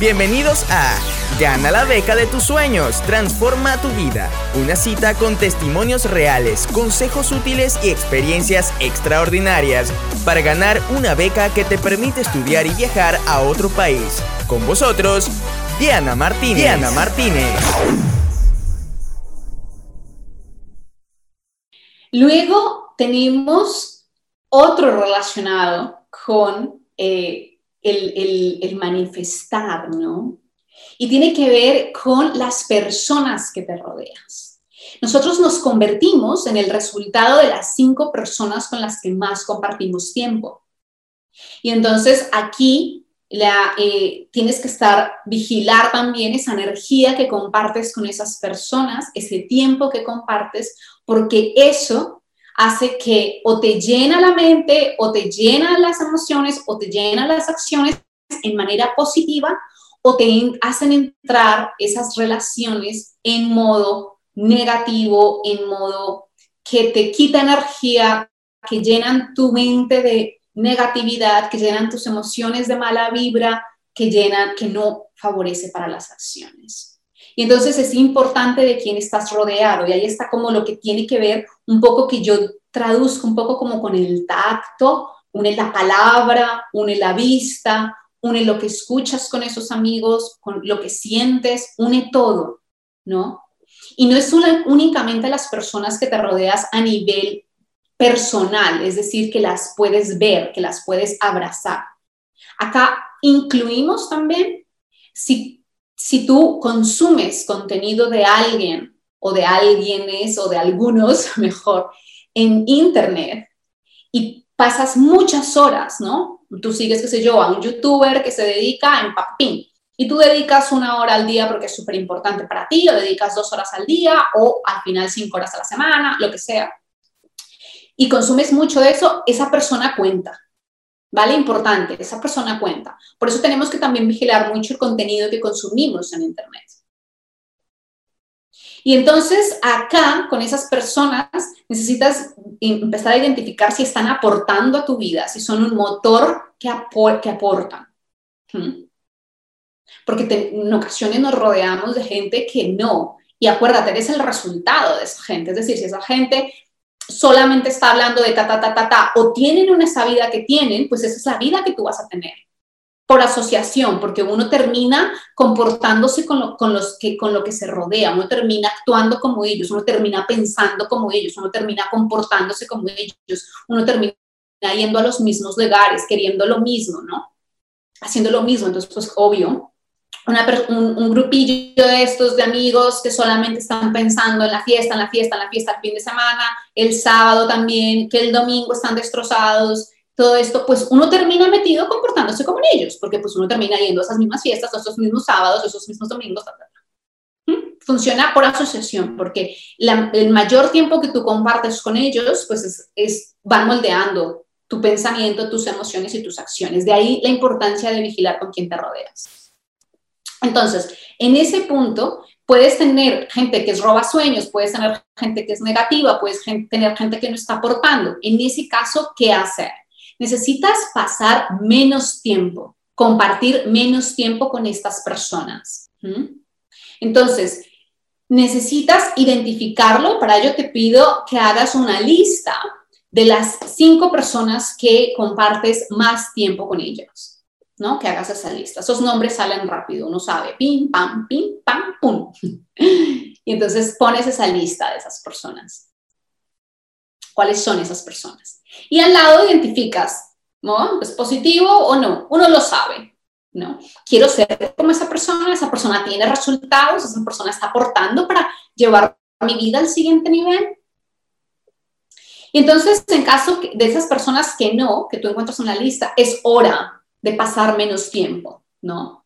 Bienvenidos a Gana la beca de tus sueños, transforma tu vida. Una cita con testimonios reales, consejos útiles y experiencias extraordinarias para ganar una beca que te permite estudiar y viajar a otro país. Con vosotros, Diana Martínez. Diana Martínez. Luego tenemos otro relacionado con eh, el, el manifestar, ¿no? Y tiene que ver con las personas que te rodeas. Nosotros nos convertimos en el resultado de las cinco personas con las que más compartimos tiempo. Y entonces aquí la, eh, tienes que estar, vigilar también esa energía que compartes con esas personas, ese tiempo que compartes, porque eso hace que o te llena la mente, o te llena las emociones, o te llena las acciones en manera positiva, o te hacen entrar esas relaciones en modo negativo, en modo que te quita energía, que llenan tu mente de negatividad, que llenan tus emociones de mala vibra, que llenan, que no favorece para las acciones. Y entonces es importante de quién estás rodeado. Y ahí está como lo que tiene que ver un poco que yo traduzco un poco como con el tacto, une la palabra, une la vista, une lo que escuchas con esos amigos, con lo que sientes, une todo, ¿no? Y no es únicamente las personas que te rodeas a nivel personal, es decir, que las puedes ver, que las puedes abrazar. Acá incluimos también si, si tú consumes contenido de alguien o de alguienes o de algunos, mejor, en Internet y pasas muchas horas, ¿no? Tú sigues, qué sé yo, a un youtuber que se dedica en papín y tú dedicas una hora al día porque es súper importante para ti, o dedicas dos horas al día, o al final cinco horas a la semana, lo que sea y consumes mucho de eso, esa persona cuenta. ¿Vale? Importante, esa persona cuenta. Por eso tenemos que también vigilar mucho el contenido que consumimos en Internet. Y entonces acá, con esas personas, necesitas empezar a identificar si están aportando a tu vida, si son un motor que, que aportan. ¿Mm? Porque en ocasiones nos rodeamos de gente que no. Y acuérdate, eres el resultado de esa gente. Es decir, si esa gente solamente está hablando de ta, ta, ta, ta, ta, o tienen una esa vida que tienen, pues esa es la vida que tú vas a tener. Por asociación, porque uno termina comportándose con lo, con los que, con lo que se rodea, uno termina actuando como ellos, uno termina pensando como ellos, uno termina comportándose como ellos, uno termina yendo a los mismos lugares, queriendo lo mismo, ¿no? Haciendo lo mismo, entonces, pues obvio, un, grupillo de estos de amigos que solamente están pensando en la fiesta, en la fiesta, en la fiesta el fin de semana, el sábado también, que el domingo están destrozados, todo esto, pues uno termina metido comportándose como ellos, porque pues uno termina yendo a esas mismas fiestas, a esos mismos sábados, a esos mismos domingos. ¿Mm? Funciona por asociación, porque el mayor tiempo que tú compartes con ellos, pues es, es, van moldeando tu pensamiento, tus emociones y tus acciones. De ahí la importancia de vigilar con quién te rodeas. Entonces, en ese punto, puedes tener gente que es roba sueños, puedes tener gente que es negativa, puedes tener gente que no está aportando. En ese caso, ¿qué hacer? Necesitas pasar menos tiempo, compartir menos tiempo con estas personas. Entonces, necesitas identificarlo. Para ello te pido que hagas una lista de las cinco personas que compartes más tiempo con ellos. ¿No? Que hagas esa lista. Esos nombres salen rápido, uno sabe, pim, pam, pim, pam, pum. Y entonces pones esa lista de esas personas. ¿Cuáles son esas personas? Y al lado identificas, ¿no? ¿Es positivo o no? Uno lo sabe, ¿no? Quiero ser como esa persona, esa persona tiene resultados, esa persona está aportando para llevar mi vida al siguiente nivel. Y entonces, en caso de esas personas que no, que tú encuentras una lista, es hora de pasar menos tiempo, ¿no?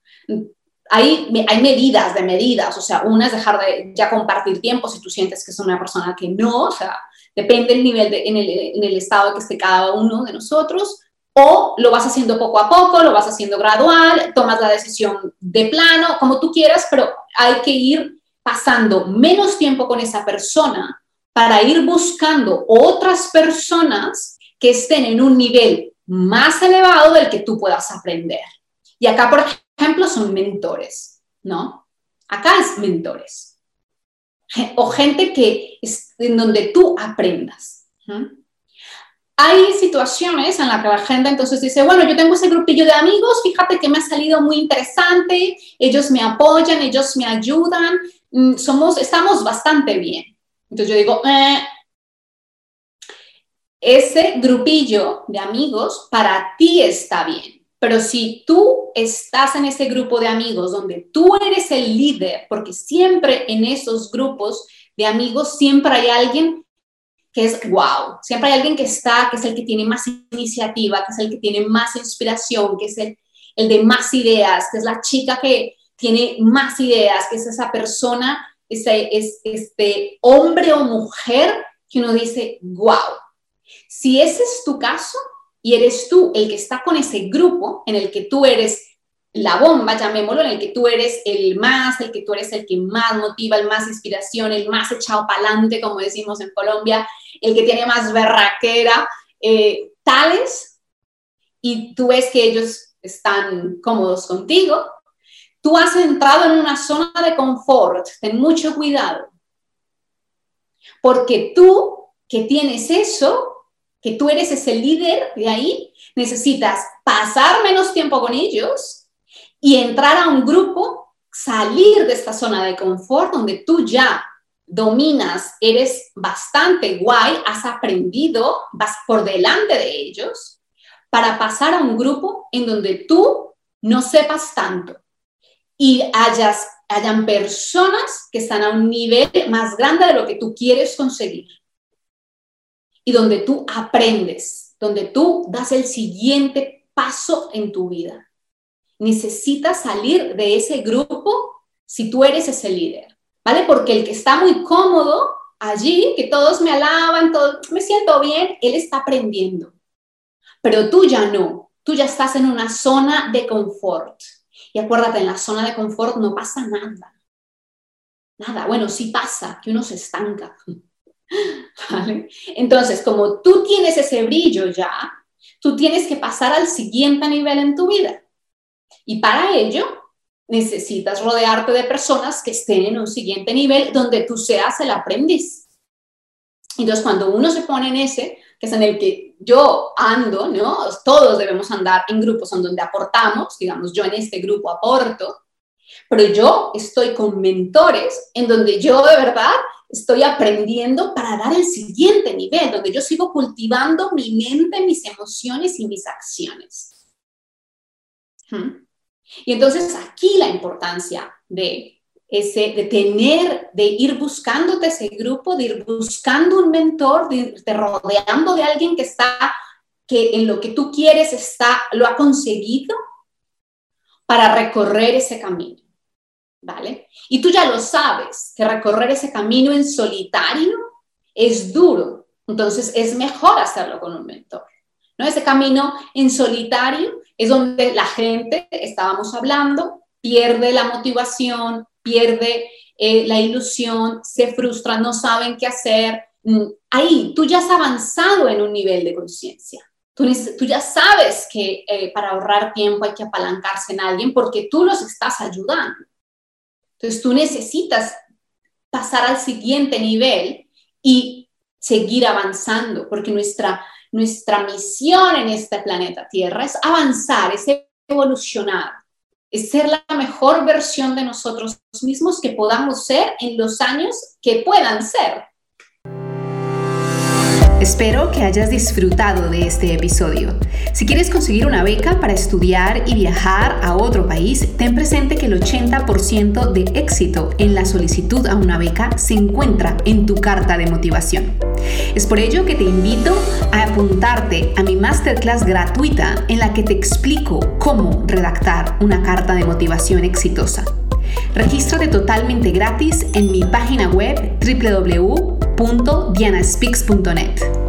Hay, hay medidas de medidas, o sea, una es dejar de ya compartir tiempo si tú sientes que es una persona que no, o sea, depende del nivel en, el, en el estado que esté cada uno de nosotros, o lo vas haciendo poco a poco, lo vas haciendo gradual, tomas la decisión de plano, como tú quieras, pero hay que ir pasando menos tiempo con esa persona para ir buscando otras personas que estén en un nivel más elevado del que tú puedas aprender. Y acá, por ejemplo, son mentores, ¿no? Acá es mentores. O gente que es en donde tú aprendas. Hay situaciones en las que la gente entonces dice, bueno, yo tengo ese grupillo de amigos, fíjate que me ha salido muy interesante, ellos me apoyan, ellos me ayudan, mm, somos, estamos bastante bien. Entonces yo digo, eh, ese grupillo de amigos para ti está bien. Pero si tú estás en ese grupo de amigos donde tú eres el líder, porque siempre en esos grupos de amigos siempre hay alguien que es wow, siempre hay alguien que está, que es el que tiene más iniciativa, que es el que tiene más inspiración, que es el, de más ideas, que es la chica que tiene más ideas, que es esa persona, ese, es, este hombre o mujer que uno dice, wow. Si ese es tu caso y eres tú el que está con ese grupo en el que tú eres la bomba, llamémoslo, en el que tú eres el más, el que tú eres el que más motiva, el más inspiración, el más echado para adelante, como decimos en Colombia, el que tiene más berraquera, eh, tales, y tú ves que ellos están cómodos contigo, tú has entrado en una zona de confort, ten mucho cuidado, porque tú que tienes eso, que tú eres ese líder de ahí, necesitas pasar menos tiempo con ellos y entrar a un grupo, salir de esta zona de confort donde tú ya dominas, eres bastante guay, has aprendido, vas por delante de ellos, para pasar a un grupo en donde tú no sepas tanto y hayas, hayan personas que están a un nivel más grande de lo que tú quieres conseguir y donde tú aprendes, donde tú das el siguiente paso en tu vida. Necesitas salir de ese grupo si tú eres ese líder, ¿vale? Porque el que está muy cómodo allí, que todos me alaban, todo, me siento bien, él está aprendiendo. Pero tú ya no, tú ya estás en una zona de confort. Y acuérdate, en la zona de confort no pasa nada. Nada, bueno, sí pasa, que uno se estanca. Entonces, como tú tienes ese brillo ya, tú tienes que pasar al siguiente nivel en tu vida. Y para ello, necesitas rodearte de personas que estén en un siguiente nivel donde tú seas el aprendiz. Entonces, cuando uno se pone en ese, que es en el que yo ando, ¿no? Todos debemos andar en grupos en donde aportamos, digamos, yo en este grupo aporto, pero yo estoy con mentores en donde yo de verdad estoy aprendiendo para dar el siguiente nivel, donde yo sigo cultivando mi mente, mis emociones y mis acciones. ¿Mm? Y entonces aquí la importancia de ese, de tener, de ir buscándote ese grupo, de ir buscando un mentor, de irte rodeando de alguien que está, que en lo que tú quieres está, lo ha conseguido para recorrer ese camino. ¿Vale? Y tú ya lo sabes, que recorrer ese camino en solitario es duro, entonces es mejor hacerlo con un mentor, ¿no? Ese camino en solitario es donde la gente, estábamos hablando, pierde la motivación, pierde eh, la ilusión, se frustra, no saben qué hacer. Mm, ahí tú ya has avanzado en un nivel de conciencia. Tú, tú, ya sabes que eh, para ahorrar tiempo hay que apalancarse en alguien porque tú los estás ayudando. Entonces tú necesitas pasar al siguiente nivel y seguir avanzando, porque nuestra, nuestra misión en este planeta Tierra es avanzar, es evolucionar, es ser la mejor versión de nosotros mismos que podamos ser en los años que puedan ser. Espero que hayas disfrutado de este episodio. Si quieres conseguir una beca para estudiar y viajar a otro país, ten presente que el 80% de éxito en la solicitud a una beca se encuentra en tu carta de motivación. Es por ello que te invito a apuntarte a mi masterclass gratuita en la que te explico cómo redactar una carta de motivación exitosa. Regístrate totalmente gratis en mi página web www.dianaspeaks.net.